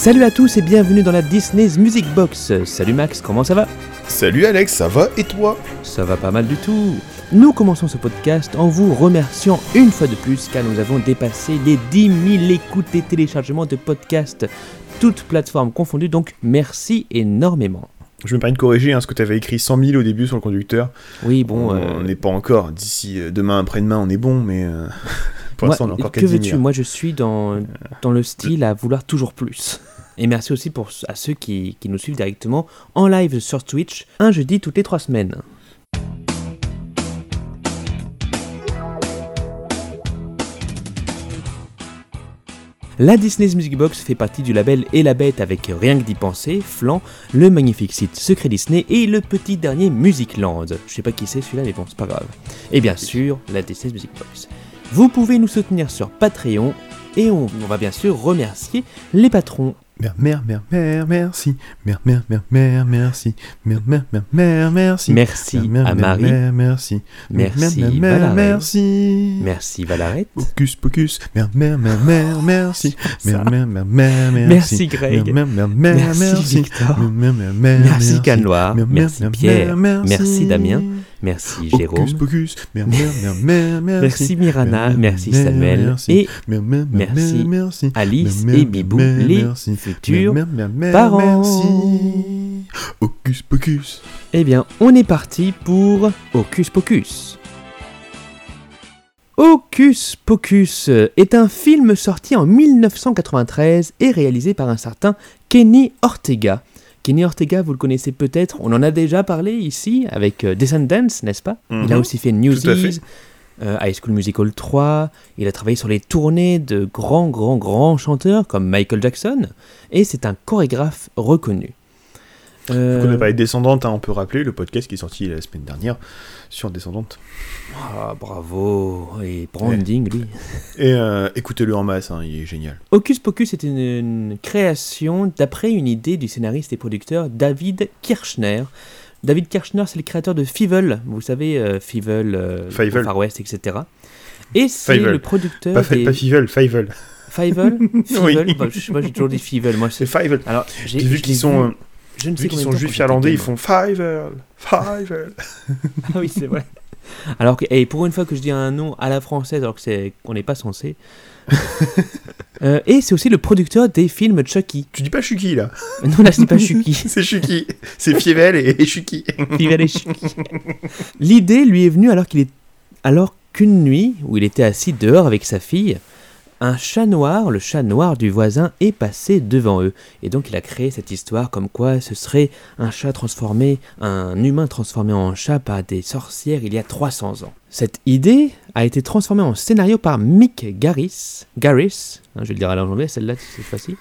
Salut à tous et bienvenue dans la Disney's Music Box. Salut Max, comment ça va? Salut Alex, ça va et toi? Ça va pas mal du tout. Nous commençons ce podcast en vous remerciant une fois de plus car nous avons dépassé les 10 000 écoutes et téléchargements de podcasts, toutes plateformes confondues, donc merci énormément. Je me permets de corriger hein, ce que tu avais écrit 100 000 au début sur le conducteur. Oui, bon. on euh, n'est pas encore. D'ici euh, demain, après-demain, on est bon, mais euh, pour moi, l'instant, on a encore que 4 veux-tu 000. Moi, je suis dans, dans le style à vouloir toujours plus. Et merci aussi pour, à ceux qui, qui nous suivent directement en live sur Twitch, un jeudi toutes les trois semaines. La Disney's Music Box fait partie du label Et la Bête avec Rien que d'y penser, Flan, le magnifique site Secret Disney et le petit dernier Musicland. Je sais pas qui c'est celui-là, mais bon, c'est pas grave. Et bien sûr, la Disney's Music Box. Vous pouvez nous soutenir sur Patreon et on, on va bien sûr remercier les patrons. Mère, mère, mère, mère, merci. Mère, mère, mère, mère, merci. Mère, mère, mère, mère, merci. Merci à Marie, merci. Merci, merci. merci Valarette, Pocus, pocus. Mère, mère, mère, mère, merci. Mère, mère, mère, mère, merci. merci Greg, Mère, mère, mère, merci. Victor, Mère, mère, mère, mère, merci mère, merci Pierre, merci Damien, merci Jérôme, merci. Mirana, merci Samuel merci. et Merci. Alice et Bibou, les merci. futurs parents. Merci. Hocus pocus. Eh bien, on est parti pour Hocus Pocus. Hocus Pocus est un film sorti en 1993 et réalisé par un certain Kenny Ortega. Kenny Ortega, vous le connaissez peut-être, on en a déjà parlé ici avec euh, Descendants, n'est-ce pas? Il a Mhm. aussi fait Newsies, euh, High School Musical 3, il a travaillé sur les tournées de grands, grands, grands chanteurs comme Michael Jackson, et c'est un chorégraphe reconnu. Euh, parlé de Descendante, hein, on peut rappeler le podcast qui est sorti la semaine dernière sur Descendante. Ah, bravo Et branding, lui. Et euh, écoutez-le en masse, hein, il est génial. Hocus Pocus est une, une création d'après une idée du scénariste et producteur David Kirchner. David Kirchner, c'est le créateur de Fievel, vous savez, euh, Fievel, euh, Fievel. Far West, etc. Et c'est Fievel. le producteur Pas, des... pas Fivel, Fivel. Fievel Fievel Oui. Bah, je- Moi j'ai toujours dit Fievel, moi C'est c'est... Fivel. Alors, j'ai, Vu qu'ils sont, vu, euh, je ne sais vu qu'ils sont juifs irlandais, ils font Fivel. Fivel. Ah oui, c'est vrai. Alors que, et pour une fois que je dis un nom à la française alors que c'est qu'on n'est pas censé. Euh, et c'est aussi le producteur des films Chucky. Tu dis pas Chucky là. Non, là, c'est pas Chucky. C'est Chucky. C'est Fievel et, et Chucky. Fievel et Chucky. L'idée lui est venue alors qu'il est alors qu'une nuit où il était assis dehors avec sa fille, un chat noir, le chat noir du voisin, est passé devant eux. Et donc il a créé cette histoire comme quoi ce serait un chat transformé, un humain transformé en chat par des sorcières il y a 300 ans. Cette idée a été transformée en scénario par Mick Garris, Garris, hein, je vais le dire à l'anglais celle-là cette fois-ci.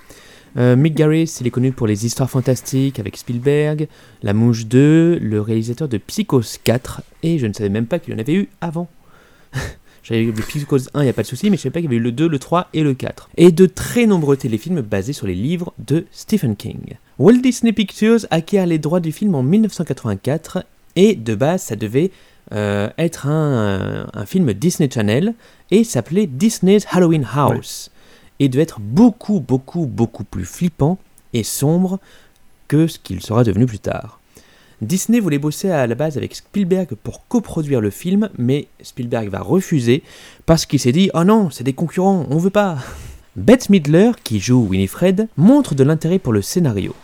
Euh, Mick Garris, il est connu pour les histoires fantastiques avec Spielberg, La Mouche 2, le réalisateur de Psychose 4, et je ne savais même pas qu'il en avait eu avant. J'avais eu le Psychose 1, il n'y a pas de souci, mais je ne savais pas qu'il y avait eu le 2, le 3 et le 4. Et de très nombreux téléfilms basés sur les livres de Stephen King. Walt Disney Pictures acquiert les droits du film en 1984, et de base, ça devait euh, être un, un film Disney Channel, et s'appelait Disney's Halloween House. Et devait être beaucoup, beaucoup, beaucoup plus flippant et sombre que ce qu'il sera devenu plus tard. Disney voulait bosser à la base avec Spielberg pour coproduire le film, mais Spielberg va refuser parce qu'il s'est dit Oh non, c'est des concurrents, on veut pas. Bette Midler, qui joue Winifred, montre de l'intérêt pour le scénario.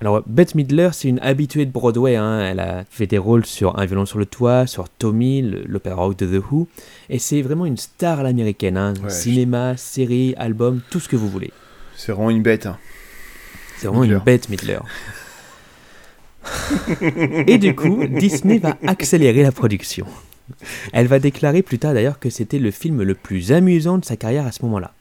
Alors, Bette Midler, c'est une habituée de Broadway. hein, Elle a fait des rôles sur Un violon sur le toit, sur Tommy, l'opéra rock de The Who. Et c'est vraiment une star à l'américaine. hein. Ouais, Cinéma, série, album, tout ce que vous voulez. C'est vraiment une bête. hein. C'est vraiment Midler. une bête, Midler. Et du coup, Disney va accélérer la production. Elle va déclarer plus tard d'ailleurs que c'était le film le plus amusant de sa carrière à ce moment-là.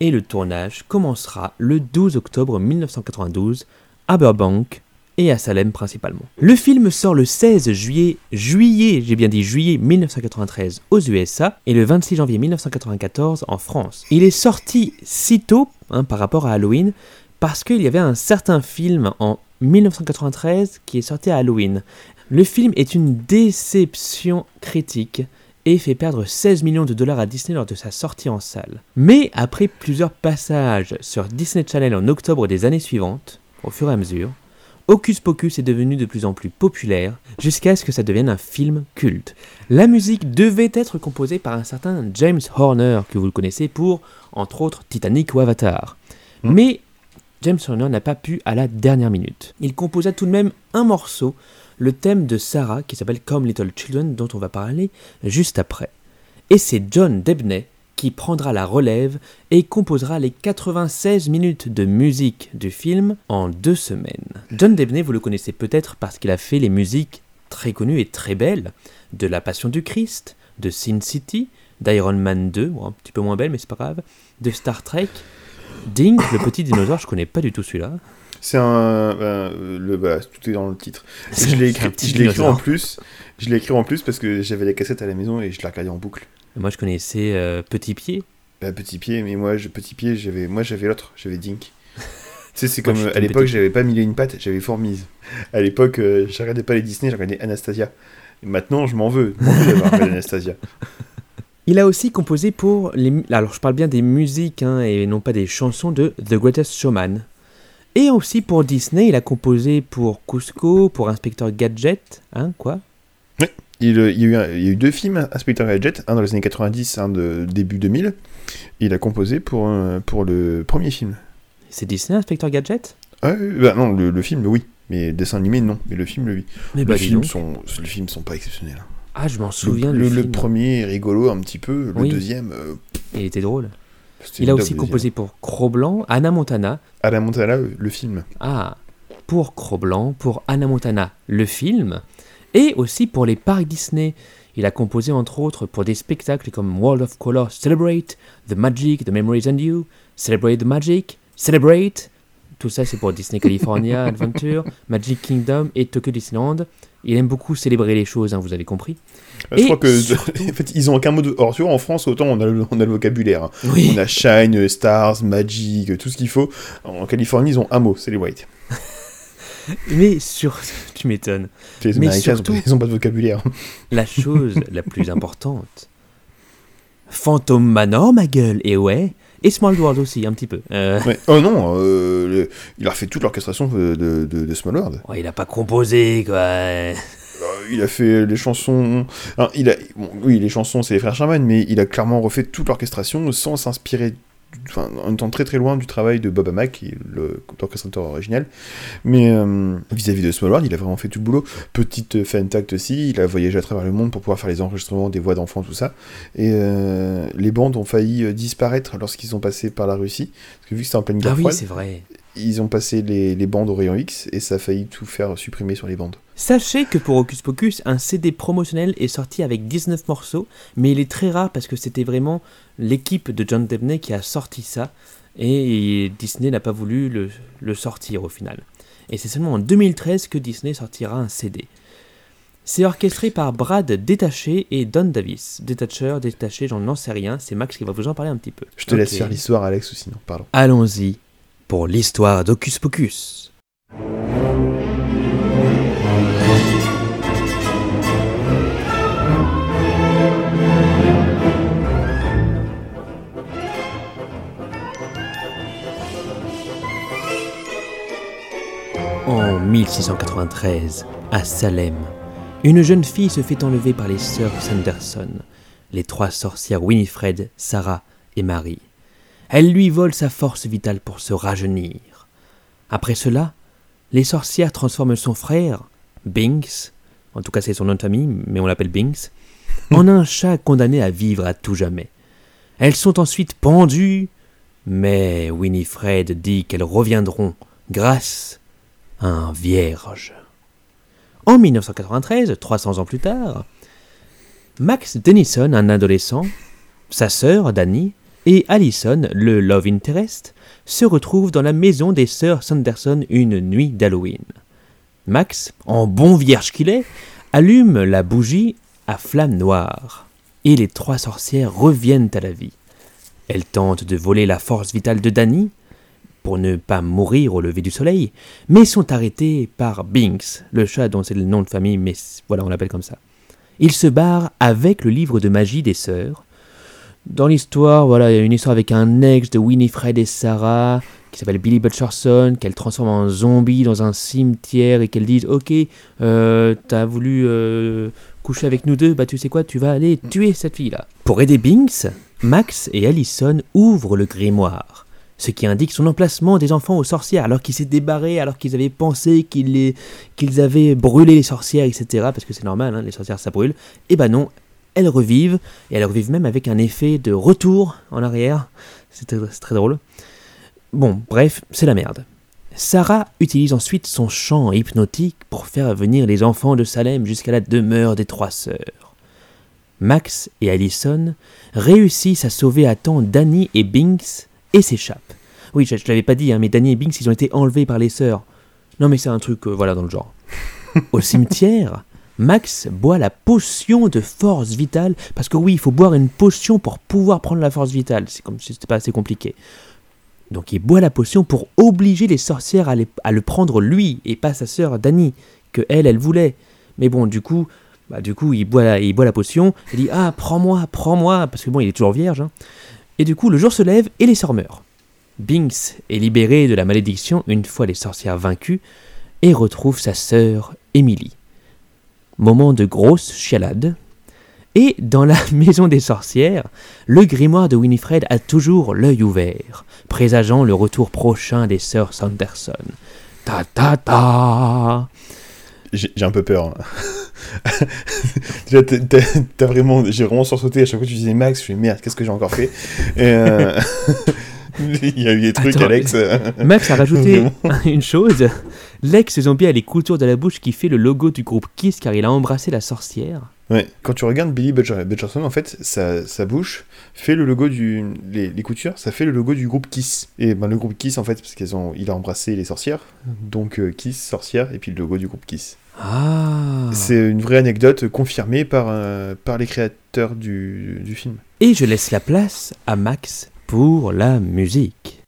Et le tournage commencera le 12 octobre 1992 à Burbank et à Salem principalement. Le film sort le 16 juillet, juillet, j'ai bien dit juillet 1993 aux USA et le 26 janvier 1994 en France. Il est sorti si tôt hein, par rapport à Halloween parce qu'il y avait un certain film en 1993 qui est sorti à Halloween. Le film est une déception critique et fait perdre 16 millions de dollars à Disney lors de sa sortie en salle. Mais après plusieurs passages sur Disney Channel en octobre des années suivantes, au fur et à mesure, Hocus Pocus est devenu de plus en plus populaire jusqu'à ce que ça devienne un film culte. La musique devait être composée par un certain James Horner, que vous le connaissez pour, entre autres, Titanic ou Avatar. Hmm. Mais James Horner n'a pas pu à la dernière minute. Il composa tout de même un morceau, le thème de Sarah, qui s'appelle Come Little Children, dont on va parler juste après. Et c'est John Debney qui prendra la relève et composera les 96 minutes de musique du film en deux semaines. John Debney, vous le connaissez peut-être parce qu'il a fait les musiques très connues et très belles de La Passion du Christ, de Sin City, d'Iron Man 2, bon, un petit peu moins belle mais c'est pas grave, de Star Trek, Dink, le petit dinosaure, je connais pas du tout celui-là. C'est un. ben, le, voilà, tout est dans le titre. Je l'ai écrit, écrit en plus. Je l'ai écrit en plus parce que j'avais la cassette à la maison et je la regardais en boucle. Moi je connaissais euh, Petit Pied. Bah, petit pied, mais moi, je, petit pied, j'avais, moi, j'avais l'autre, j'avais Dink. tu sais, c'est comme à l'époque, j'avais pas et une pattes, j'avais Fourmise. À l'époque, euh, je regardais pas les Disney, je regardais Anastasia. Et maintenant, je m'en veux, je m'en veux d'avoir Anastasia. Il a aussi composé pour les. Alors je parle bien des musiques hein, et non pas des chansons de The Greatest Showman. Et aussi pour Disney, il a composé pour Cusco, pour Inspecteur Gadget, hein, quoi Il, euh, il y a eu un- il y a eu deux films, Inspector Gadget, un dans les années 90, un de début 2000. Il a composé pour, euh, pour le premier film. C'est Disney, Inspecteur Gadget? Ah, oui, bah non, le, le film, oui. Mais dessin animé, non. Mais le film, oui. Mais les, bah dis films sont, les films sont pas exceptionnels. Ah, je m'en souviens le, du le premier est rigolo un petit peu, le Oui. deuxième. euh, Il était drôle. Il a aussi composé pour Cro-Blanc, Anna Montana. la Montana, euh, le film. Ah, pour Cro-Blanc, pour Anna Montana, le film. Et aussi pour les parcs Disney. Il a composé entre autres pour des spectacles comme World of Color Celebrate, The Magic, The Memories and You, Celebrate the Magic, Celebrate. Tout ça c'est pour Disney California Adventure, Magic Kingdom et Tokyo Disneyland. Il aime beaucoup célébrer les choses, hein, vous avez compris. Euh, Je crois que surtout- en fait, ils ont aucun mot de. Alors, tu vois, en France, autant on a le, on a le vocabulaire. hein. Oui. On a Shine, Stars, Magic, tout ce qu'il faut. En Californie, ils ont un mot, c'est les White. Mais sur... Tu m'étonnes. Les Mais Américains, surtout- ils ont pas de vocabulaire. La chose la plus importante. Phantom Manor, ma gueule, et ouais. Et Small World aussi, un petit peu. Euh, Ouais. Oh non, euh, le- il a refait toute l'orchestration de, de, Small World. ouais, il a pas composé, quoi. Euh, il a fait les chansons. Alors, il a, bon, oui, les chansons, c'est les frères Sherman, mais il a clairement refait toute l'orchestration sans s'inspirer. Enfin, en étant très très loin du travail de Bob Hamack, qui est le- l'orchestrateur original. Mais euh, vis-à-vis de Small World, il a vraiment fait tout le boulot. Petite euh, fact aussi, il a voyagé à travers le monde pour pouvoir faire les enregistrements des voix d'enfants, tout ça. Et euh, les bandes ont failli disparaître lorsqu'ils ont passé par la Russie. Parce que vu que c'était en pleine guerre Ah oui, c'est vrai. Ils ont passé les, les bandes au rayon X et ça a failli tout faire supprimer sur les bandes. Sachez que pour Hocus Pocus, un CD promotionnel est sorti avec 19 morceaux, mais il est très rare parce que c'était vraiment l'équipe de John Debney qui a sorti ça, et Disney n'a pas voulu le, le sortir au final. Et c'est seulement en 2013 que Disney sortira un CD. C'est orchestré par Brad Détaché et Don Davis. Détacheur, détaché, j'en n'en sais rien, c'est Max qui va vous en parler un petit peu. Je te laisse faire l'histoire, Alex, ou sinon, pardon. Allons-y pour l'histoire d'Hocus Pocus. En 1693, à Salem, une jeune fille se fait enlever par les sœurs Sanderson, les trois sorcières Winifred, Sarah et Marie. Elle lui vole sa force vitale pour se rajeunir. Après cela, les sorcières transforment son frère, Binks, en tout cas c'est son nom de famille, mais on l'appelle Binks, en un chat condamné à vivre à tout jamais. Elles sont ensuite pendues, mais Winifred dit qu'elles reviendront grâce à un vierge. En 1993, 300 ans plus tard, Max Denison, un adolescent, sa sœur, Danny, et Allison, le love interest, se retrouvent dans la maison des sœurs Sanderson une nuit d'Halloween. Max, en bon vierge qu'il est, allume la bougie à flamme noire, et les trois sorcières reviennent à la vie. Elles tentent de voler la force vitale de Danny, pour ne pas mourir au lever du soleil, mais sont arrêtées par Binks, le chat dont c'est le nom de famille, mais voilà, on l'appelle comme ça. il se barre avec le livre de magie des sœurs. Dans l'histoire, voilà, il y a une histoire avec un ex de Winifred et Sarah qui s'appelle Billy Butcherson, qu'elle transforme en zombie dans un cimetière et qu'elle dise Ok, euh, t'as voulu euh, coucher avec nous deux, bah tu sais quoi, tu vas aller tuer cette fille-là. Pour aider Binks, Max et Allison ouvrent le grimoire, ce qui indique son emplacement des enfants aux sorcières, alors qu'ils s'est débarré, alors qu'ils avaient pensé qu'ils avaient brûlé les sorcières, etc. Parce que c'est normal, hein, les sorcières ça brûle. Et bah non, elles revivent, et elles revivent même avec un effet de retour en arrière. C'est très, drôle. Bon, bref, c'est la merde. Sarah utilise ensuite son chant hypnotique pour faire venir les enfants de Salem jusqu'à la demeure des trois sœurs. Max et Allison réussissent à sauver à temps Danny et Binks et s'échappent. Oui, je, je l'avais pas dit, hein, mais Danny et Binks, ils ont été enlevés par les sœurs. Non, mais c'est un truc, euh, voilà, dans le genre. Au cimetière, Max boit la potion de force vitale, parce que oui, il faut boire une potion pour pouvoir prendre la force vitale. C'est comme si c'était pas assez compliqué. Donc il boit la potion pour obliger les sorcières à, le prendre lui et pas sa sœur Dani, que elle, elle voulait. Mais bon, du coup, bah, du coup, il boit la, potion. Il dit ah prends-moi, prends-moi, parce que bon, il est toujours vierge. hein. Et du coup, le jour se lève et les sœurs meurent. Binks est libéré de la malédiction une fois les sorcières vaincues et retrouve sa sœur Emily. Moment de grosse chialade. Et dans la maison des sorcières, le grimoire de Winifred a toujours l'œil ouvert, présageant le retour prochain des sœurs Sanderson. Ta ta ta J'ai un peu peur. hein. Déjà, t'as- t'as vraiment, j'ai vraiment sursauté à chaque fois que tu disais Max, je fais merde, qu'est-ce que j'ai encore fait? Euh, Il y a eu des trucs, Attends, Alex. Max a rajouté une chose. L'ex-zombie a les coutures de la bouche qui fait le logo du groupe Kiss car il a embrassé la sorcière. Ouais, quand tu regardes Billy Butcher- Butcherson, en fait, sa, sa bouche fait le logo du. Les, les coutures, ça fait le logo du groupe Kiss. Et ben, le groupe Kiss, en fait, parce qu'ils ont, il a embrassé les sorcières. Donc euh, Kiss, sorcière, et puis le logo du groupe Kiss. Ah C'est une vraie anecdote confirmée par, euh, par les créateurs du, du film. Et je laisse la place à Max pour la musique.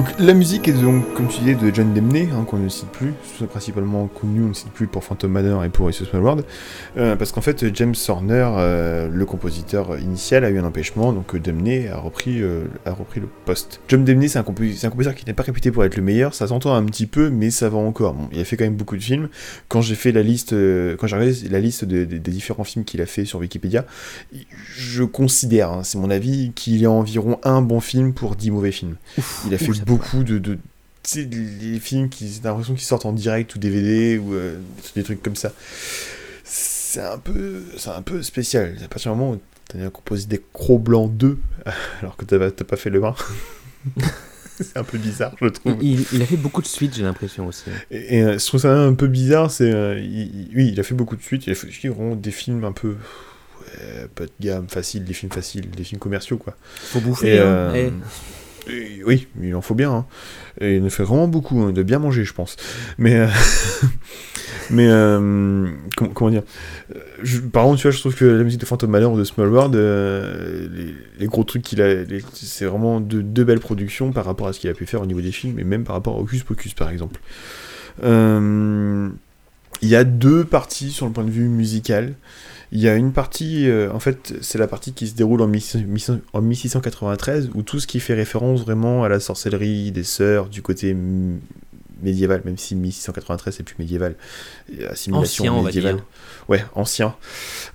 Donc la musique est donc, comme tu disais, de John Demney, hein, qu'on ne cite plus, principalement connu, on ne cite plus pour Phantom Manor et pour It's a Small World, euh, parce qu'en fait James Horner, euh, le compositeur initial, a eu un empêchement, donc euh, Demney a repris, euh, a repris le poste. John Demney, c'est un, compositeur qui n'est pas réputé pour être le meilleur, ça s'entend un petit peu, mais ça va encore. Bon, il a fait quand même beaucoup de films. Quand j'ai fait la liste, quand j'ai regardé la liste de- de- des différents films qu'il a fait sur Wikipédia, je considère, hein, c'est mon avis, qu'il y a environ un bon film pour 10 mauvais films. Il a fait beaucoup de, de tu sais, les films qui, j'ai l'impression qu'ils sortent en direct ou DVD ou euh, des trucs comme ça. C'est un peu, c'est un peu spécial. À partir du moment où t'as composé des Crocs Blancs 2, alors que t'as pas- t'as pas fait le 1. c'est un peu bizarre, je trouve. Il, il a fait beaucoup de suites, j'ai l'impression aussi. Et, et, euh, je trouve ça un peu bizarre, c'est... euh, il- il- oui, il a fait beaucoup de suites, il a fait vraiment des films un peu... ouais, pas de gamme, facile, des films faciles, des films commerciaux, quoi. Faut bouffer. Et, hein. Eh. Oui, il en faut bien. hein. Il en fait vraiment beaucoup, hein, de bien manger, je pense. Mais, euh, mais euh, com- comment dire Euh, Par contre, tu vois, je trouve que la musique de Phantom Manor ou de Small World, les, gros trucs qu'il a, c'est vraiment de, deux belles productions par rapport à ce qu'il a pu faire au niveau des films, et même par rapport à Hocus Pocus, par exemple. Il y a deux parties sur le point de vue musical. Il y a une partie, euh, en fait, c'est la partie qui se déroule en, 1600 en 1693, où tout ce qui fait référence vraiment à la sorcellerie des sœurs du côté médiéval, même si 1693 c'est plus médiéval, et assimilation Ancien, on va médiévale. dire. Ouais, ancien.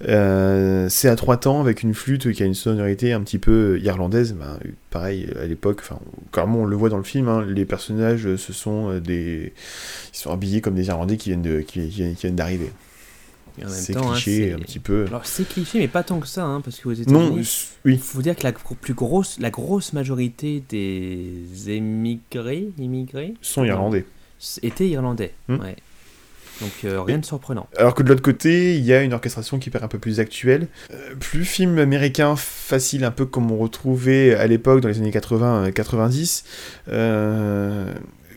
Euh, c'est à trois temps avec une flûte qui a une sonorité un petit peu irlandaise. Ben, pareil, à l'époque, clairement on le voit dans le film, hein, les personnages, euh, ce sont euh, des. Ils sont habillés comme des Irlandais qui viennent de- qui- qui- qui viennent d'arriver. C'est hein, cliché un petit peu. Alors c'est cliché, mais pas tant que ça, hein, parce qu'aux Non, États-Unis, oui. il faut dire que la plus grosse, la grosse majorité des émigrés, immigrés, Sont irlandais. étaient irlandais. Hmm. Ouais. Donc euh, rien de surprenant. Alors que de l'autre côté, il y a une orchestration qui paraît un peu plus actuelle, euh, plus film américain facile, un peu comme on retrouvait à l'époque dans les années 80-90. Euh,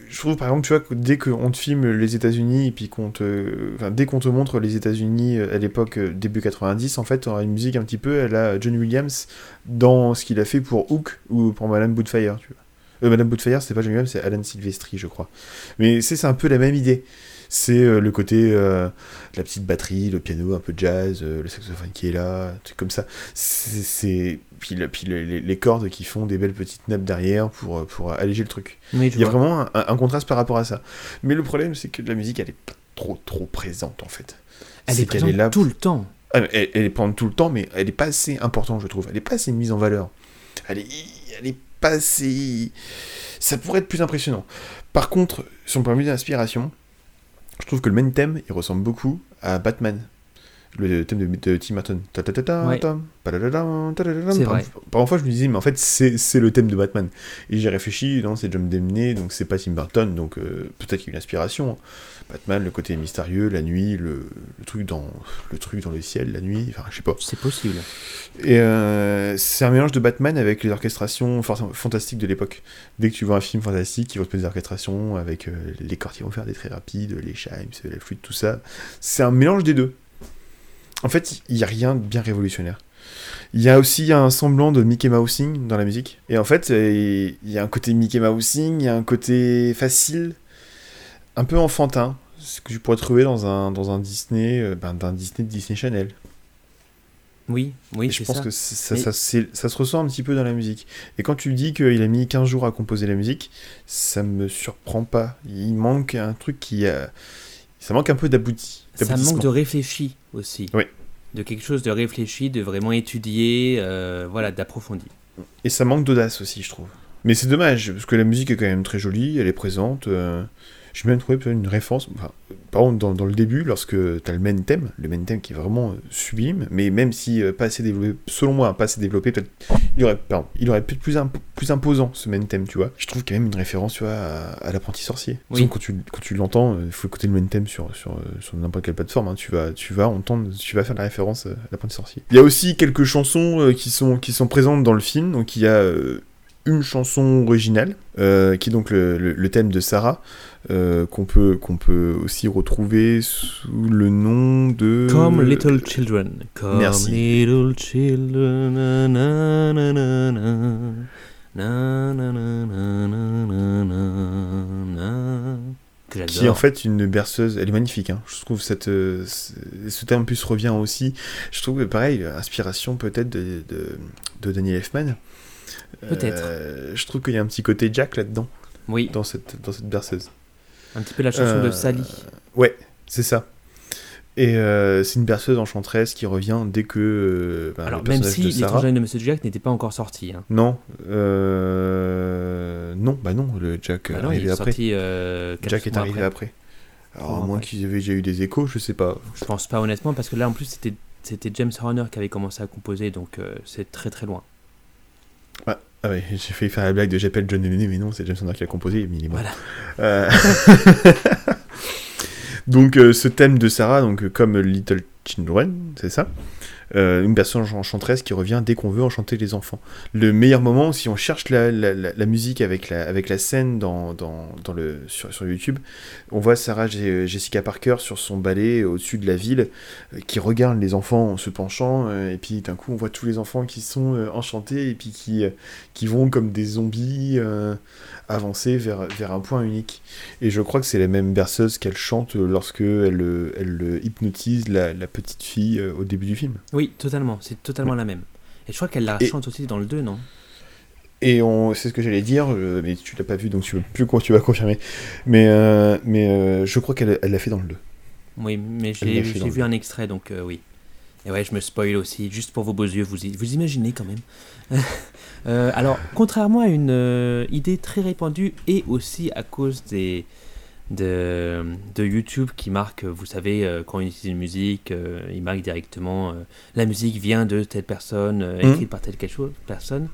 je trouve par exemple, tu vois, que dès qu'on te filme les États-Unis et puis qu'on te, dès qu'on te montre les États-Unis à l'époque début 90, en fait, on une musique un petit peu à la John Williams dans ce qu'il a fait pour Hook ou pour Madame Bootfire, tu vois. Euh, Madame Bootfire, c'est pas John Williams, c'est Alan Silvestri, je crois. Mais c'est un peu la même idée. C'est euh, le côté euh, la petite batterie, le piano, un peu de jazz, euh, le saxophone qui est là, truc comme ça. C'est puis, puis les, les, cordes qui font des belles petites nappes derrière pour, pour alléger le truc. Oui, Il y a vraiment un, un, contraste par rapport à ça. Mais le problème, c'est que la musique, elle est pas trop trop présente en fait. Elle est, présente est là tout le temps. Ah, elle, elle, est présente tout le temps, mais elle est pas assez importante, je trouve. Elle est pas assez mise en valeur. Elle est, elle est pas assez. Ça pourrait être plus impressionnant. Par contre, sur le point de vue d'inspiration, je trouve que le main thème, il ressemble beaucoup à Batman. Le thème de, de Tim Burton. Ouais. C'est vrai. Par fois, je me disais, mais en fait, c'est le thème de Batman. Et j'ai réfléchi, non, c'est John Demney, donc c'est pas Tim Burton, donc euh, peut-être qu'il y a une inspiration. Batman, le côté mystérieux, la nuit, le, le, truc dans le truc dans le ciel, la nuit, enfin, je sais pas. C'est possible. Et euh, c'est un mélange de Batman avec les orchestrations fantastiques de l'époque. Dès que tu vois un film fantastique, ils vont te mettre des orchestrations avec euh, les cordes qui vont faire des très rapides, les chimes, la flûte, tout ça. C'est un mélange des deux. En fait, il n'y a rien de bien révolutionnaire. Il y a aussi un semblant de Mickey Mousing dans la musique. Et en fait, il y a un côté Mickey Mousing, il y a un côté facile, un peu enfantin, ce que tu pourrais trouver dans un, dans un Disney, ben, d'un Disney de Disney Channel. Oui, oui, je pense ça. que ça, Mais... ça, ça, se ressent un petit peu dans la musique. Et quand tu dis qu'il a mis 15 jours à composer la musique, ça me surprend pas. Il manque un truc qui a... Ça manque un peu d'abouti. Ça manque de réfléchi aussi. Oui. De quelque chose de réfléchi, de vraiment étudier, euh, voilà, d'approfondi. Et ça manque d'audace aussi, je trouve. Mais c'est dommage, parce que la musique est quand même très jolie, elle est présente. Euh... J'ai même trouvé une référence, enfin, par exemple dans, dans, le début, lorsque tu as le main thème, le main thème qui est vraiment sublime, mais même si euh, pas assez développé, selon moi, pas assez développé, peut-être il aurait, pardon, il aurait pu être plus, imp plus imposant ce main thème, tu vois. Je trouve quand même une référence, tu vois, à, à l'apprenti sorcier. Oui. Quand tu, quand tu l'entends, il faut écouter le main thème sur, sur, sur n'importe quelle plateforme, hein, tu, vas, tu vas entendre, tu vas faire la référence à l'apprenti sorcier. Il y a aussi quelques chansons euh, qui, sont, qui sont présentes dans le film, donc il y a euh, une chanson originale, euh, qui est donc le, le, le thème de Sarah, euh, qu'on peut, qu'on peut aussi retrouver sous le nom de... Comme Little Children. Comme Merci. Little Children. Na, qui est en fait une berceuse, elle est magnifique, hein. je trouve cette, euh, ce terme plus revient aussi, je trouve pareil, inspiration peut-être de, de, de Daniel Elfman. Peut-être. Euh, je trouve qu'il y a un petit côté Jack là-dedans. Oui. Dans cette, dans cette berceuse. Un petit peu la chanson Euh, de Sally. Ouais, c'est ça. Et euh, c'est une berceuse enchanteresse qui revient dès que. euh, ben, Alors, le même si de l'étrange Sarah... Journée de Monsieur Jack n'était pas encore sorti. Hein. Non. Euh... Non, bah non, le Jack Bah non, arrivé est après. sorti. euh, Jack est arrivé après. Alors, à mois moins après. qu'ils aient déjà eu des échos, je sais pas. Je pense pas honnêtement, parce que là en plus c'était c'était James Horner qui avait commencé à composer, donc euh, c'est très très loin. Ah ouais, j'ai failli faire la blague de j'appelle John Lennon, mais non, c'est James Horner qui l'a composé, mais il est mort. Voilà. Euh, donc euh, ce thème de Sarah, donc euh, comme Little Children, c'est ça? Euh, Une personne enchanteresse qui revient dès qu'on veut enchanter les enfants. Le meilleur moment, si on cherche la, musique avec la, scène sur, YouTube, on voit Sarah Jessica Parker sur son balai au-dessus de la ville, euh, qui regarde les enfants en se penchant, euh, et puis d'un coup on voit tous les enfants qui sont enchantés, et puis qui, vont comme des zombies avancer vers, un point unique. Et je crois que c'est la même berceuse qu'elle chante lorsque elle, hypnotise la, petite fille au début du film. Totalement, c'est totalement la même. Et je crois qu'elle la Et- chante aussi dans le 2, non? Et on, c'est ce que j'allais dire, euh, mais tu l'as pas vu donc tu, veux plus, tu vas confirmer. Mais, euh, mais euh, je crois qu'elle elle l'a fait dans le 2. Oui, mais j'ai vu un extrait, donc euh, oui. Et ouais, je me spoil aussi, juste pour vos beaux yeux, vous, vous imaginez quand même. Alors, contrairement à une idée très répandue, et aussi à cause des, de, de YouTube qui marque, vous savez, euh, quand on utilise une musique, euh, il marque directement euh, la musique vient de telle personne, euh, écrite par telle quelque chose, personne.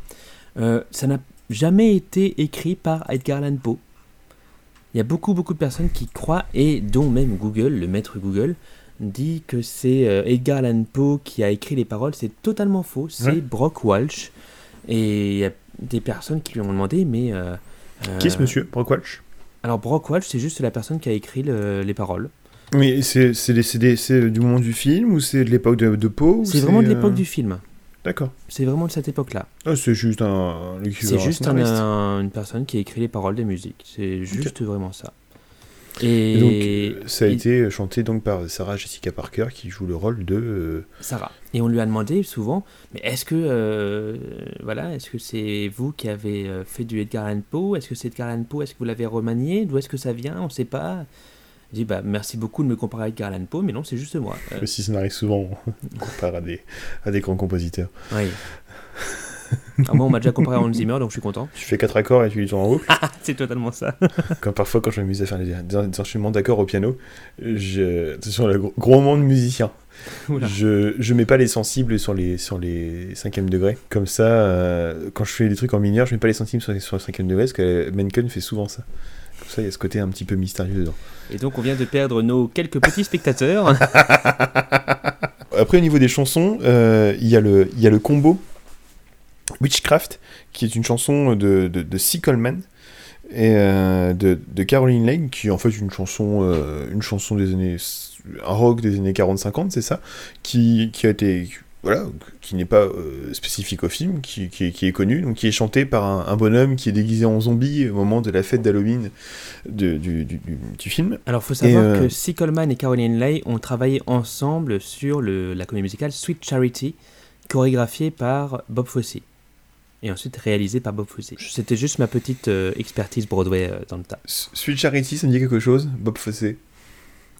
Euh, ça n'a jamais été écrit par Edgar Allan Poe. Il y a beaucoup, beaucoup de personnes qui croient, et dont même Google, le maître Google, dit que c'est euh, Edgar Allan Poe qui a écrit les paroles. C'est totalement faux. C'est Ouais. Brock Walsh. Et il y a des personnes qui lui ont demandé, mais. euh, Qui est ce euh, monsieur Brock Walsh? Alors, Brock Walsh, c'est juste la personne qui a écrit le- les paroles. Mais c'est du moment du film ou c'est de l'époque de, de Poe C'est vraiment de euh, l'époque du film. D'accord. C'est vraiment de cette époque-là. Ah, c'est juste un. C'est juste un- un- une personne qui a écrit les paroles des musiques. C'est juste vraiment ça. Et Et, donc, ça a et- été chanté donc par Sarah Jessica Parker qui joue le rôle de. euh, Sarah. Et on lui a demandé souvent, mais est-ce que euh, voilà, est-ce que c'est vous qui avez euh, fait du Edgar Allan Poe? Est-ce que c'est Edgar Allan Poe? Est-ce que vous l'avez remanié? D'où est-ce que ça vient? On ne sait pas. Je dis bah merci beaucoup de me comparer à Edgar Allan Poe, mais non, c'est juste moi. Euh, Si ça m'arrive souvent, on compare à des, à des grands compositeurs. oui. Ah, moi, on m'a déjà comparé à Hans Zimmer, donc je suis content. Tu fais quatre accords et tu les tournes en haut. c'est totalement ça. Comme parfois, quand je m'amuse à faire des, enchaînements d'accords au piano, je, attention, le gros, gros moment de musicien. Oula. Je, je mets pas les sensibles sur les, sur les cinquièmes degrés. Comme ça, euh, quand je fais des trucs en mineur, je mets pas les sensibles sur les, sur les cinquièmes degrés, parce que Menken fait souvent ça. Comme ça, il y a ce côté un petit peu mystérieux dedans. Et donc on vient de perdre nos quelques petits spectateurs. Après, au niveau des chansons, euh, il y, a le- il y a le combo Witchcraft, qui est une chanson de, de, de C. Coleman et euh, de, de Caroline Lane, qui est en fait une chanson, euh, une chanson des années. un rock des années 40-50, c'est ça, qui, qui a été. Voilà, qui n'est pas euh, spécifique au film, qui, qui, est, qui est connu, donc qui est chanté par un, un bonhomme qui est déguisé en zombie au moment de la fête d'Halloween du, du, du- du film. Alors, faut savoir que C. Coleman et Caroline Lay ont travaillé ensemble sur le, la comédie musicale Sweet Charity, chorégraphiée par Bob Fosse. Et ensuite réalisée par Bob Fosse. C'était juste ma petite euh, expertise Broadway euh, dans le tas. Sweet Charity, ça me dit quelque chose Bob Fossé.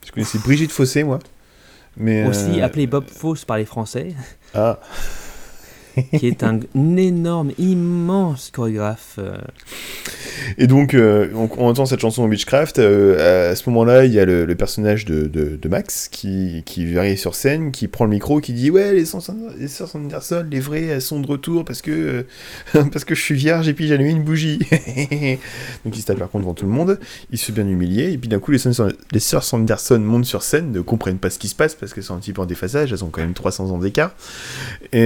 Je connaissais Brigitte Fossé, moi. Mais, Aussi euh, appelé Bob Fosse par les Français, Ah, qui est un, un énorme, immense chorégraphe. euh, Et donc, euh, on, on entend cette chanson Witchcraft. euh, à ce moment-là, il y a le, le personnage de, de- de Max qui, qui arrive sur scène, qui prend le micro, qui dit Ouais, les, sœurs- les sœurs Sanderson, les vraies, elles sont de retour parce que, euh, parce que je suis vierge et puis j'ai allumé une bougie. donc, il se tape par contre devant tout le monde. Il se fait bien humilier. Et puis d'un coup, les, sœurs- les sœurs Sanderson montent sur scène, ne comprennent pas ce qui se passe parce qu'elles sont un petit peu en déphasage. Elles ont quand même 300 ans d'écart. Et,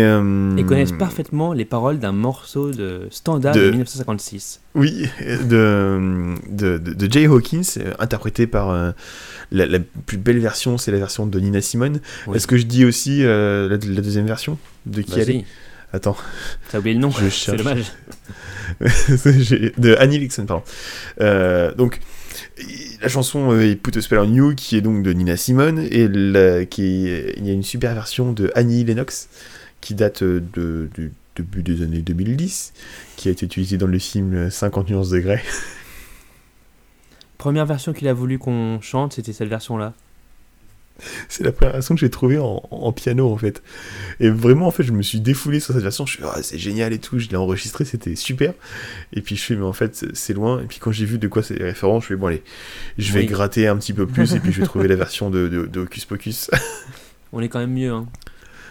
et connaissent parfaitement les paroles d'un morceau de standard de, De- 1956. Oui, de, de, de, Jay Hawkins, euh, interprété par euh, la, la plus belle version, c'est la version de Nina Simone. Oui. Est-ce que je dis aussi euh, la, la deuxième version De qui elle est? Attends, t'as oublié le nom, c'est dommage. De Annie Lixon, pardon. Euh, donc, la chanson euh, Put a Spell on You, qui est donc de Nina Simone, et la- qui est- il y a une super version de Annie Lennox, qui date euh, de, du début des années 2010, qui a été utilisée dans le film 50 nuances de Grey. Première version qu'il a voulu qu'on chante, c'était cette version-là. C'est la première version que j'ai trouvée en, en piano en fait. Et vraiment en fait je me suis défoulé sur cette version, je suis ah, c'est génial et tout, je l'ai enregistré, c'était super. Et puis je fais mais en fait c'est- c'est loin. Et puis quand j'ai vu de quoi c'est les références, je fais bon allez, je vais Oui. gratter un petit peu plus et puis je vais trouver la version de, de, de Hocus Pocus. On est quand même mieux, hein.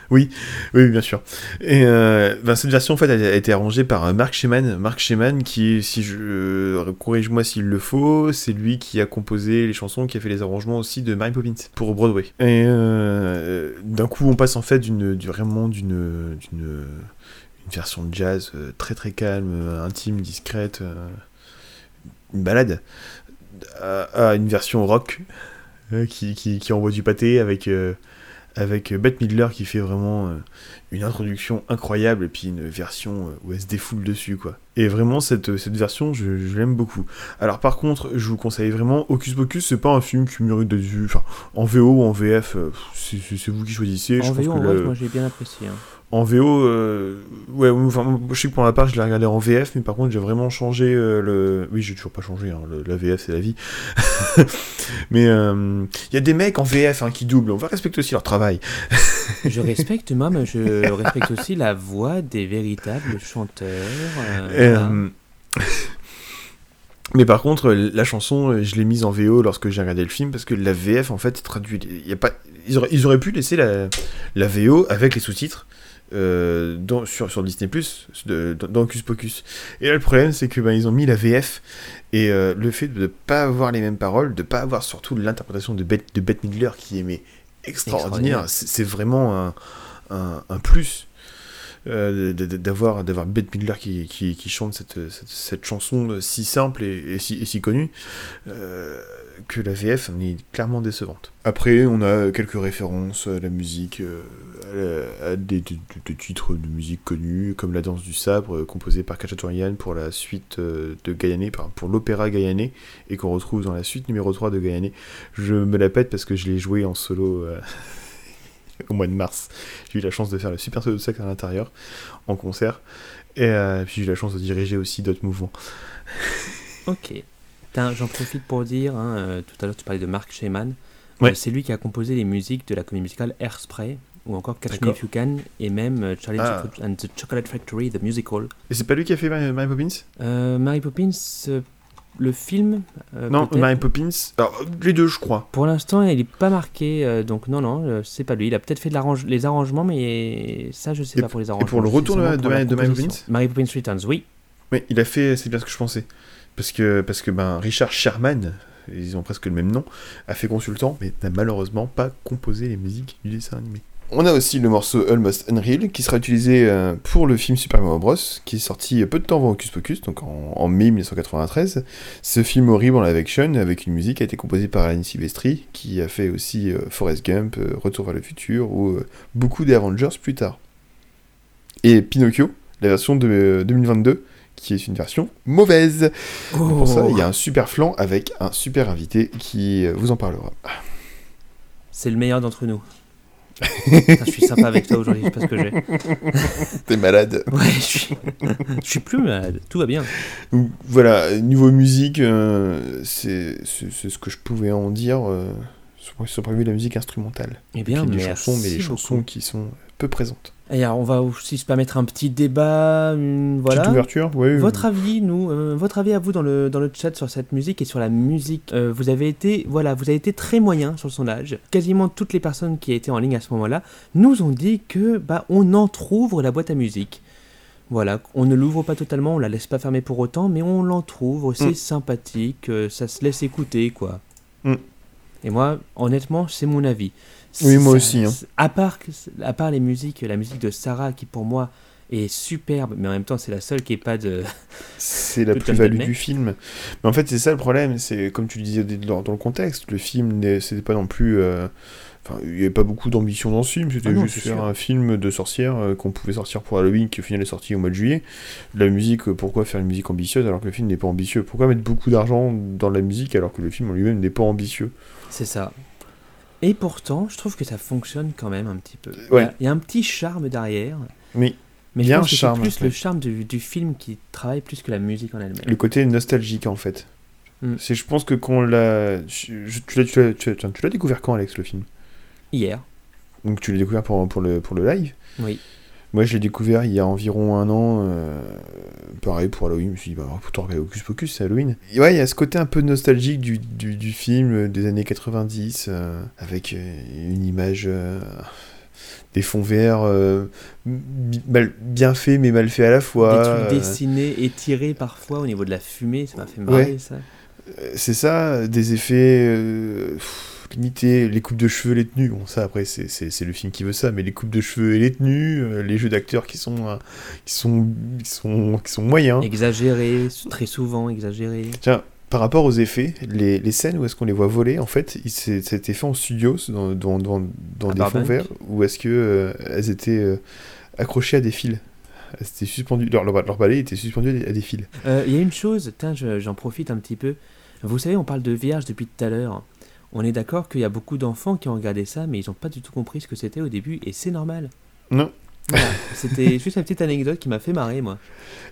Oui, oui, bien sûr. Et euh, ben, cette version a été arrangée par euh, Mark Sheman. Mark Sheman qui si je euh, corrige-moi s'il le faut, c'est lui qui a composé les chansons, qui a fait les arrangements aussi de Mary Poppins pour Broadway. Et d'un coup on passe en fait d'une, du, vraiment d'une, d'une une version de jazz très très calme, intime, discrète, une balade, à, à une version rock qui, qui, envoie du pâté avec avec Bette Midler qui fait vraiment euh, une introduction incroyable et puis une version euh, où elle se défoule dessus quoi. Et vraiment cette, cette version je, je l'aime beaucoup. Alors par contre je vous conseille vraiment Hocus Pocus c'est pas un film qui mérite d'être vu enfin en VO ou en VF euh, c'est, vous qui choisissez. En je pense VO, que en le- vrai, moi j'ai bien apprécié. hein. En VO, euh, ouais, enfin, je sais que pour ma part, je l'ai regardé en VF, mais par contre, j'ai vraiment changé euh, le. Oui, j'ai toujours pas changé, hein, le- la VF, c'est la vie. mais euh, il y a des mecs en VF hein, qui doublent, on va respecter aussi leur travail. Je respecte, moi, mais je respecte aussi la voix des véritables chanteurs. euh, voilà. Euh, Mais par contre, la chanson, je l'ai mise en VO lorsque j'ai regardé le film parce que la VF en fait traduit. Y a pas, ils auraient, ils auraient pu laisser la, la VO avec les sous-titres euh, dans, sur, sur Disney Plus, dans Hocus Pocus. Et là, le problème, c'est que ben, ils ont mis la VF et euh, le fait de ne pas avoir les mêmes paroles, de ne pas avoir surtout l'interprétation de Bette, de Bette Midler qui est mais extraordinaire, c'est vraiment un, un, un plus. Euh, d'avoir d'avoir Bette Midler qui, qui, qui chante cette, cette, chanson si simple et, si, et si, connue que la VF est clairement décevante. Après, on a quelques références à la musique, euh, à, des, titres de musique connus, comme La danse du sabre, composée par Kachaturian pour la suite de Gaillané, pour l'opéra Gaillané, et qu'on retrouve dans la suite numéro 3 de Gaillané. Je me la pète parce que je l'ai joué en solo au mois de mars. J'ai eu la chance de faire le Super Solo Sex à l'intérieur, en concert. Et euh, puis j'ai eu la chance de diriger aussi d'autres mouvements. ok. J'en profite pour dire, hein, euh, tout à l'heure tu parlais de Mark Sheyman. Euh, c'est lui qui a composé les musiques de la comédie musicale Airspray, ou encore Catch Me If You Can, et même Charlie ah. and the Chocolate Factory, The Musical. Et c'est pas lui qui a fait Mary Poppins? Mary Poppins, le film euh, Non, Mary Poppins. Alors, les deux, je crois. Pour l'instant, il n'est pas marqué, euh, donc non, non, euh, c'est pas lui. Il a peut-être fait de les arrangements, mais ça, je sais pas pour les arrangements. Et pour le retour de, Mary Poppins? Mary Poppins Returns, oui. Oui, il a fait, c'est bien ce que je pensais. Parce que, ben, Richard Sherman, ils ont presque le même nom, a fait consultant, mais n'a malheureusement pas composé les musiques du dessin animé. On a aussi le morceau Almost Unreal qui sera utilisé euh, pour le film Super Mario Bros. qui est sorti peu de temps avant Hocus Pocus, donc en, mai 1993. Ce film horrible en live action avec une musique a été composée par Alan Silvestri qui a fait aussi euh, Forrest Gump, euh, Retour vers le futur ou beaucoup des Avengers plus tard. Et Pinocchio, la version de 2022 qui est une version mauvaise. Pour ça, il y a un super flanc avec un super invité qui vous en parlera. C'est le meilleur d'entre nous je suis sympa avec toi aujourd'hui, je sais pas ce que j'ai. T'es malade Ouais, je suis... je suis plus malade, tout va bien. Voilà, niveau musique, euh, c'est ce que je pouvais en dire euh, sur, sur la musique instrumentale. Eh bien, des chansons, mais les chansons qui sont peu présentes. Et alors, on va aussi se permettre un petit débat, voilà. Petite ouverture, oui. Votre avis, nous, euh, votre avis à vous dans le, dans le chat sur cette musique et sur la musique. Euh, vous avez été, voilà, vous avez été très moyen sur le sondage. Quasiment toutes les personnes qui étaient en ligne à ce moment-là nous ont dit que, bah, on entrouvre la boîte à musique. Voilà, on ne l'ouvre pas totalement, on la laisse pas fermer pour autant, mais on l'entrouvre, c'est mm. sympathique, euh, ça se laisse écouter, quoi. Mm. Et moi, honnêtement, c'est mon avis. Oui, moi aussi. Hein. À, part, à part les musiques, la musique de Sarah, qui pour moi est superbe, mais en même temps, c'est la seule qui n'est pas de. C'est la plus-value du film. Mais en fait, c'est ça le problème. C'est comme tu le disais dans, le contexte, le film, c'était pas non plus. Euh, enfin, il n'y avait pas beaucoup d'ambition dans ce film, c'était ah juste faire un film de sorcière euh, qu'on pouvait sortir pour Halloween qui au final est sorti au mois de juillet. La musique, euh, pourquoi faire une musique ambitieuse alors que le film n'est pas ambitieux? Pourquoi mettre beaucoup d'argent dans la musique alors que le film en lui-même n'est pas ambitieux? C'est ça. Et pourtant, je trouve que ça fonctionne quand même un petit peu. Ouais. Il y a un petit charme derrière. Oui. Mais je pense que c'est plus le charme du, du, film qui travaille plus que la musique en elle-même. Le côté nostalgique en fait. Mm. C'est, je pense que quand l'a, tu l'as, tu, l'as, découvert quand Alex le film? Hier. Donc tu l'as découvert pour, pour, le, pour le live? Oui. Moi, je l'ai découvert il y a environ un an. Euh, pareil pour Halloween. Je me suis dit, bah, pourtant, regarder Hocus Pocus, c'est Halloween. Et ouais, il y a ce côté un peu nostalgique du, du, film des années 90, euh, avec euh, une image. des fonds verts bien faits mais mal faits à la fois. Des trucs dessinés, étirés parfois au niveau de la fumée, ça m'a fait marrer ça. C'est ça, des effets limiter les coupes de cheveux, les tenues. Bon, ça après, c'est le film qui veut ça, mais les coupes de cheveux et les tenues, euh, les jeux d'acteurs qui sont, euh, qui, sont, qui, sont, qui sont moyens. Exagérés, très souvent exagérés. Tiens, par rapport aux effets, les, les scènes où est-ce qu'on les voit voler, en fait, c'était fait en studio, dans, dans, dans, dans des fonds verts, ou est-ce qu'elles euh, elles étaient accrochées à des fils? C'était suspendu, leur, leur, balai était suspendu à des fils. Il y a une chose, j'en profite un petit peu. Vous savez, on parle de vierge depuis tout à l'heure on est d'accord qu'il y a beaucoup d'enfants qui ont regardé ça, mais ils n'ont pas du tout compris ce que c'était au début, et c'est normal. Non. c'était juste une petite anecdote qui m'a fait marrer, moi.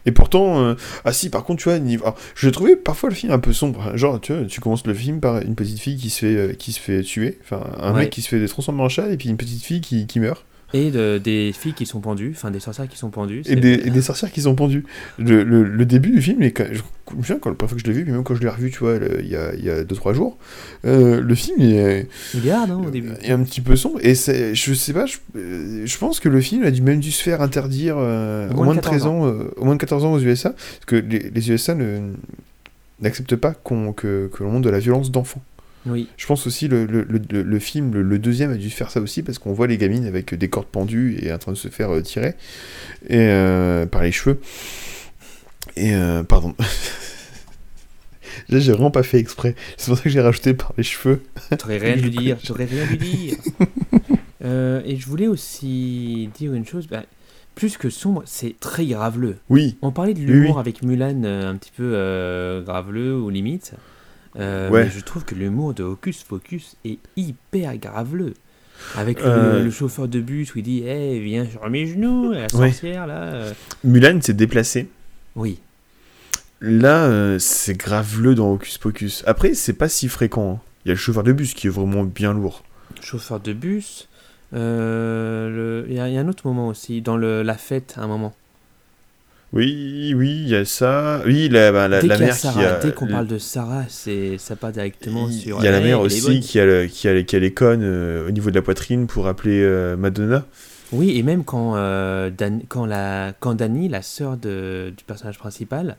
Et pourtant, euh, ah si, par contre, tu vois, niveau... je trouvais parfois le film un peu sombre. Genre, tu vois, tu commences le film par une petite fille qui se fait, euh, qui se fait tuer, enfin, un mec qui se fait transformer en chat, et puis une petite fille qui, qui meurt. Et de- des filles qui sont pendues, enfin des sorcières qui sont pendues. Et des, et des sorcières qui sont pendues. Le, le- le début du film, quand- je me souviens quand la première fois que je l'ai vu, puis même quand je l'ai revu, tu vois, il y a 2-3 jours, euh, le film est, Il est hard hein, au début. est un petit peu sombre. Et je sais pas, je, euh, je pense que le film a dû même dû se faire interdire euh, Au au, moins de de 13 ans, euh, au moins de 14 ans aux USA, parce que les, les USA n'acceptent pas que l'on montre de la violence d'enfants. Oui. Je pense aussi le, le, le, le film, le, deuxième, a dû faire ça aussi parce qu'on voit les gamines avec des cordes pendues et en train de se faire euh, tirer et, euh, par les cheveux. Et euh, pardon. Là, j'ai vraiment pas fait exprès. C'est pour ça que j'ai rajouté par les cheveux. T'aurais rien dû dire, t'aurais rien dû dire. Euh, et je voulais aussi dire une chose, bah, plus que sombre, c'est très graveleux. Oui, On parlait de Oui, l'humour oui. avec Mulan euh, un petit peu euh, graveleux ou limite. Euh, Ouais. Mais je trouve que l'humour de Hocus Pocus est hyper graveleux. Avec le, Euh. le chauffeur de bus où il dit Eh, viens sur mes genoux, la Ouais. sorcière là. euh. Mulan s'est déplacé. Oui, Là, euh, c'est graveleux dans Hocus Pocus. Après, c'est pas si fréquent. hein. Il y a le chauffeur de bus qui est vraiment bien lourd. chauffeur de bus. le- Il y, a il y a un autre moment aussi, dans le, la fête, un moment. Oui, oui, il y a ça. Oui, la, bah, la, dès la mère Sarah, qui a. dès qu'on parle de Sarah, c'est ça part directement Il sur. il y a la mère aussi qui a, le- qui, a, les- qui a les cônes euh, au niveau de la poitrine pour appeler euh, Madonna. Oui, et même quand, euh, Dan- quand, la, quand Dani, la sœur de- du personnage principal,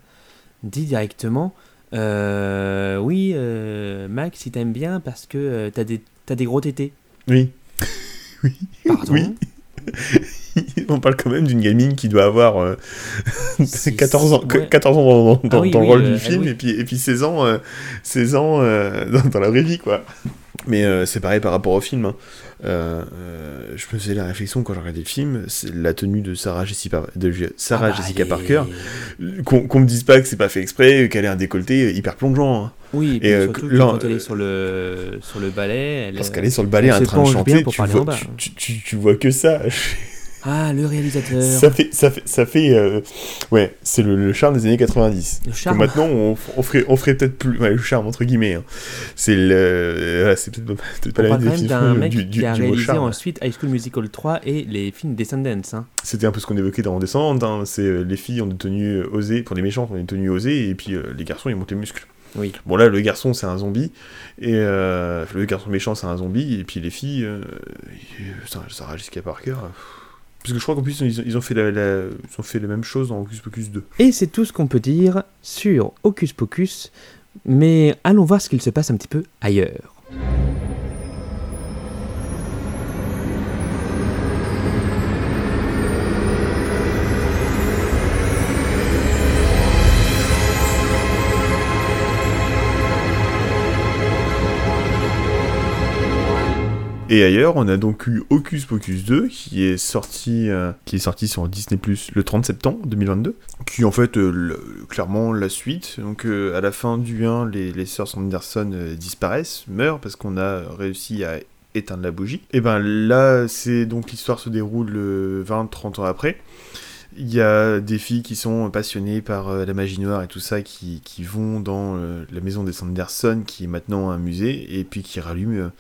dit directement Oui, Max, il t'aime bien parce que t'as des, t'as des gros tétés. Oui. Pardon? Oui. On parle quand même d'une gamine qui doit avoir euh, C'est- 14 ans, ouais. 14 ans dans, dans- Ah dans- oui, dans oui, le rôle euh, du elle, film oui. et, puis, et puis 16 ans, euh, 16 ans euh, dans, dans la vraie vie, quoi. Mais euh, c'est pareil par rapport au film. hein. Euh, euh, je me faisais la réflexion quand j'ai regardé le film, c'est la tenue de Sarah Jessica, de Sarah Ah bah, Jessica Parker. Qu'on qu'on me dise pas que c'est pas fait exprès, qu'elle ait un décolleté hyper plongeant. hein. Oui, et, Et, euh, surtout quand elle euh, est sur le, sur le balai, elle, Parce euh, qu'elle est sur le balai elle en train de chanter, tu vois, tu- tu vois que ça. Ah, le réalisateur. ça fait, ça fait, ça fait euh, ouais, c'est le, le charme des années 90. Le Que charme. maintenant, on, on ferait, on ferait peut-être plus, ouais, le charme entre guillemets. hein. C'est le, c'est peut-être pas, peut-être pas la définition d'un mec du, du, qui a du réalisé charme. ensuite High School Musical 3 et les films Descendants. Hein. C'était un peu ce qu'on évoquait dans Descendante. Hein. C'est euh, les filles ont des tenues euh, osées, pour les méchants, ont des tenues osées, et puis euh, les garçons ils montent les muscles. Oui. Bon là, le garçon c'est un zombie, et euh, le garçon méchant c'est un zombie, et puis les filles, euh, ça, Sarah Jessica Parker. Parce que je crois qu'en plus ils ont, fait la, ils ont fait la même chose dans Hocus Pocus 2. Et c'est tout ce qu'on peut dire sur Hocus Pocus, mais allons voir ce qu'il se passe un petit peu ailleurs. Et ailleurs, on a donc eu Hocus Pocus 2 qui est sorti, euh, qui est sorti sur Disney Plus le 30 septembre 2022, qui en fait euh, clairement la suite. Donc euh, à la fin du 1, les, les sœurs Sanderson disparaissent, meurent parce qu'on a réussi à éteindre la bougie. Et ben là, c'est donc l'histoire se déroule euh, 20-30 ans après. Il y a des filles qui sont passionnées par la magie noire et tout ça, qui, qui vont dans la maison des Sanderson, qui est maintenant un musée, et puis qui rallument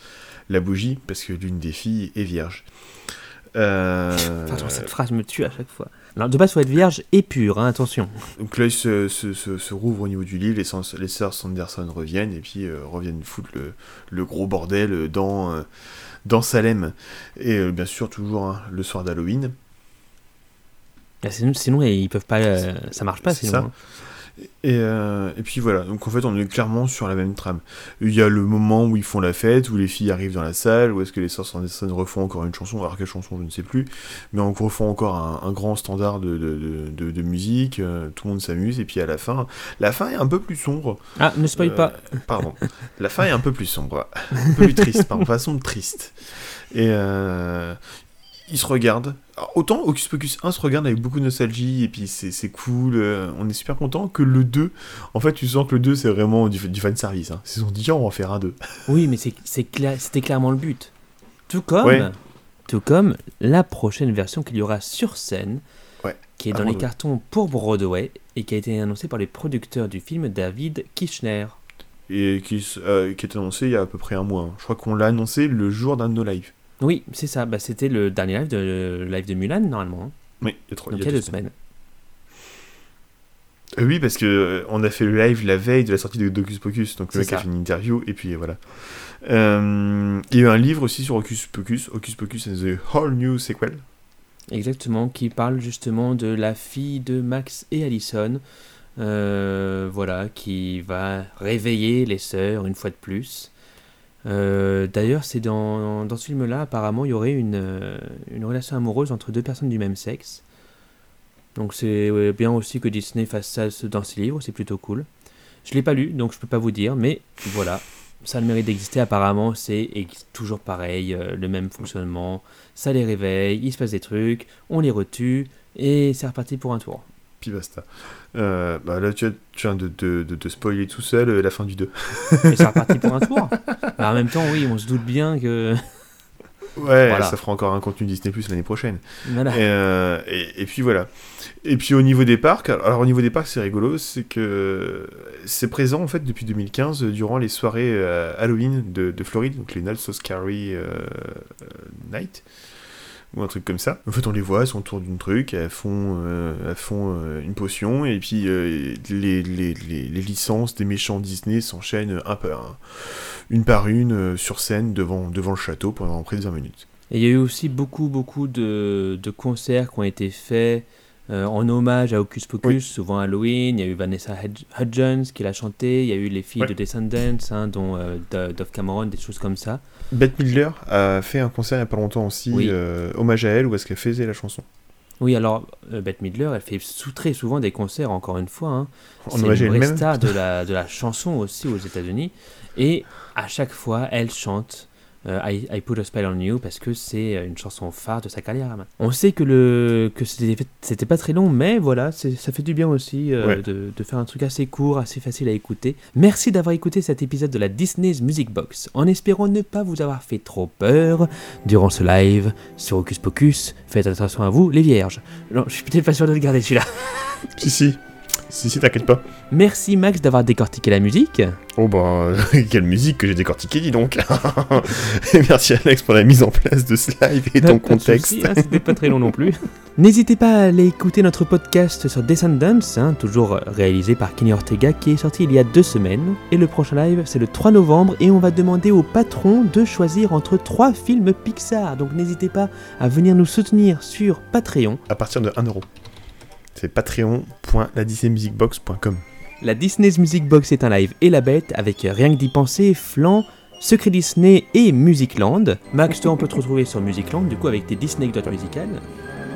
la bougie parce que l'une des filles est vierge. Euh, Pardon, cette phrase me tue à chaque fois. Alors, de base, faut être vierge et pure, hein, attention. donc là, il se, se, se- se rouvre au niveau du livre, les, sens- les sœurs Sanderson reviennent et puis euh, reviennent foutre le, le gros bordel euh, dans, euh, dans Salem. Et bien sûr, toujours hein, le soir d'Halloween. Ah, Sinon, sinon, ils peuvent pas. ça marche pas, C'est sinon. ça. hein. Et, euh, et puis voilà, donc en fait on est clairement sur la même trame. Il y a le moment où ils font la fête, où les filles arrivent dans la salle, où est-ce que les sœurs Sanderson refont encore une chanson, alors quelle chanson je ne sais plus, mais on refont encore un, un grand standard de, de, de- de- de musique, euh, tout le monde s'amuse, et puis à la fin, la fin est un peu plus sombre. Ah, ne spoil Euh, pas. Pardon, la fin est un peu plus sombre, un peu plus triste, pardon, façon triste. Et euh, ils se regardent. Alors, autant Hocus Pocus 1 se regarde avec beaucoup de nostalgie, et puis c'est c'est cool, euh, on est super content, que le 2, en fait tu sens que le 2 c'est vraiment du, du fanservice. Hein. Ils se sont dit, on va en faire un 2. Oui, mais c'était clairement le but. Tout comme, Ouais. tout comme la prochaine version qu'il y aura sur scène, Ouais, qui est dans les Broadway. cartons pour Broadway et qui a été annoncée par les producteurs du film David Kirchner. Et qui, euh, qui est annoncé il y a à peu près un mois. hein. Je crois qu'on l'a annoncé le jour d'un de nos lives. Oui, c'est ça. Bah, c'était le dernier live de, le live de Mulan, normalement. hein. Oui, il y a trois Donc il y a deux semaines. Euh, Oui, parce que euh, on a fait le live la veille de la sortie de Docus Pocus, donc le mec a fait une interview, et puis voilà. Euh, il y a eu un livre aussi sur Hocus Pocus, Hocus Pocus and the Whole New Sequel. Exactement, qui parle justement de la fille de Max et Allison. euh, voilà, qui va réveiller les sœurs une fois de plus. Euh, D'ailleurs, c'est dans, dans ce film-là, apparemment, il y aurait une, euh, une relation amoureuse entre deux personnes du même sexe. Donc c'est bien aussi que Disney fasse ça dans ses livres, c'est plutôt cool. Je l'ai pas lu, donc je peux pas vous dire, mais voilà, ça a le mérite d'exister. Apparemment, c'est toujours pareil, euh, le même fonctionnement. Ça les réveille, il se passe des trucs, on les retue, et c'est reparti pour un tour. Puis basta. Euh, bah là, tu, viens de, de, de, de spoiler tout seul euh, la fin du 2. Et c'est reparti pour un tour. Bah, en même temps, oui, on se doute bien que. Ouais, Voilà. ça fera encore un contenu Disney Plus l'année prochaine. Voilà. Et, euh, et, et puis voilà. Et puis au niveau des parcs, alors au niveau des parcs, c'est rigolo, c'est que c'est présent en fait depuis 2015 euh, durant les soirées Halloween de, de Floride, donc les euh, euh, Night ou un truc comme ça. En fait, on les voit, elles sont autour d'une truc, elles font, euh, font euh, une potion et puis euh, les, les, les, licences des méchants Disney s'enchaînent une par une sur scène devant, devant le château pendant près de 20 minutes. Et il y a eu aussi beaucoup, beaucoup de, de concerts qui ont été faits en hommage à Hocus Pocus, Oui. souvent Halloween. Il y a eu Vanessa Hudg- Hudgens qui l'a chanté. Il y a eu les filles Ouais. de Descendants, hein, dont euh, Do- Dove Cameron, des choses comme ça. Bette Midler a fait un concert il n'y a pas longtemps aussi, Oui. euh, hommage à elle, où est-ce qu'elle faisait la chanson? Oui, alors euh, Bette Midler, elle fait sou- très souvent des concerts, encore une fois. hein. En C'est une vraie star de la, de la chanson aussi aux États-Unis. Et à chaque fois, elle chante euh, I, I Put a Spell on You parce que c'est euh, une chanson phare de sa carrière. On sait que, le, que c'était c'était pas très long, mais voilà, c'est- ça fait du bien aussi euh, Ouais. de, de faire un truc assez court, assez facile à écouter. Merci d'avoir écouté cet épisode de la Disney's Music Box, en espérant ne pas vous avoir fait trop peur durant ce live sur Hocus Pocus. Faites attention à vous, les vierges. Non, je suis peut-être pas sûr de le garder celui-là. Si, si. Si, si, t'inquiète pas. Merci Max d'avoir décortiqué la musique. Oh bah, quelle musique que j'ai décortiquée, dis donc. et merci Alex pour la mise en place de ce live et ton Pas de contexte. hein, C'était pas très long non plus. N'hésitez pas à aller écouter notre podcast sur Descendants, hein, toujours réalisé par Kenny Ortega, qui est sorti il y a deux semaines. Et le prochain live, c'est le 3 novembre, et on va demander au patron de choisir entre trois films Pixar. Donc n'hésitez pas à venir nous soutenir sur Patreon. À partir de 1 euro. C'est patreon.ladisneymusicbox.com. La Disney's Music Box est un live et la bête avec Rien que d'y penser, Flan, Secret Disney et Musicland. Max, toi, on peut te retrouver sur Musicland, du coup, avec tes Disney anecdotes musicales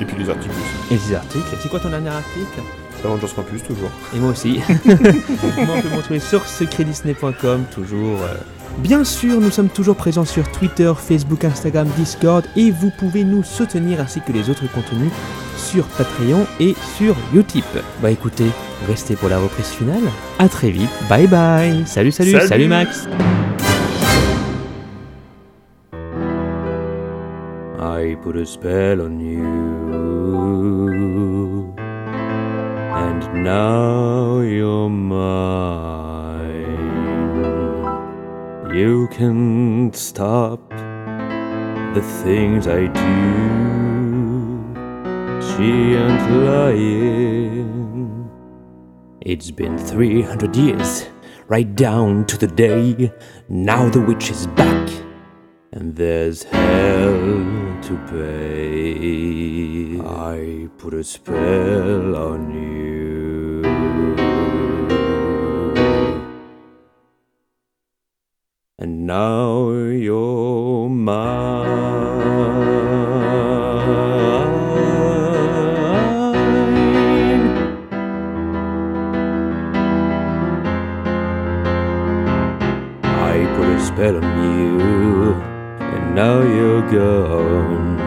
Et puis les articles aussi. et des articles. C'est quoi ton dernier article? Avengers Campus, toujours. Et moi aussi. moi, on peut me retrouver sur secretdisney.com, toujours. euh. Bien sûr, nous sommes toujours présents sur Twitter, Facebook, Instagram, Discord, et vous pouvez nous soutenir ainsi que les autres contenus sur Patreon et sur Utip. Bah écoutez, restez pour la reprise finale. À très vite. Bye bye. Salut, salut, Salut. salut Max. I put a spell on you, and now can stop the things I do. She ain't lying. It's been 300 years, right down to the day. Now the witch is back, and there's hell to pay. I put a spell on you. Now you're mine. I put a spell on you, and now you're gone.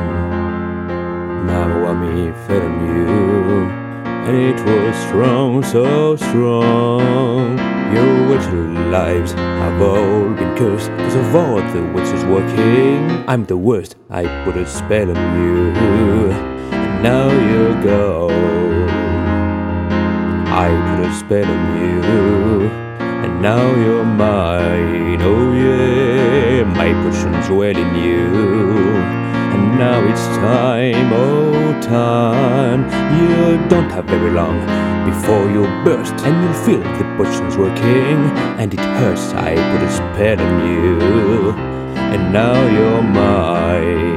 Want me fed on you, and it was strong, so strong. Your witch lives have all been cursed because of all the witches working. I'm the worst. I put a spell on you, and now you're gone. I put a spell on you, and now you're mine. Oh yeah, my potions dwell in you. Now it's time, oh time. You don't have very long before you burst, and you'll feel the potions working, and it hurts. I put a spell on you, and now you're mine.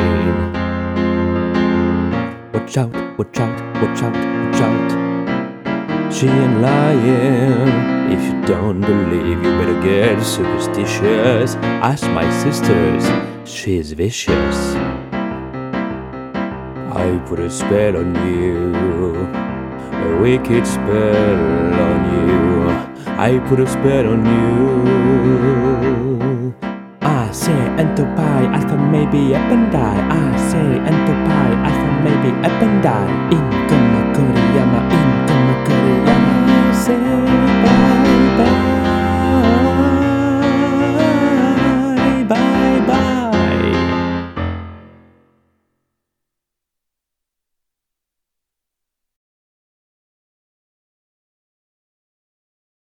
Watch out, watch out, watch out, watch out. She ain't lying. If you don't believe, you better get superstitious. Ask my sisters, she's vicious. I put a spell on you, a wicked spell on you. I put a spell on you. I say and to buy, I alpha maybe up and die. I say and to buy, I alpha maybe up and die. Income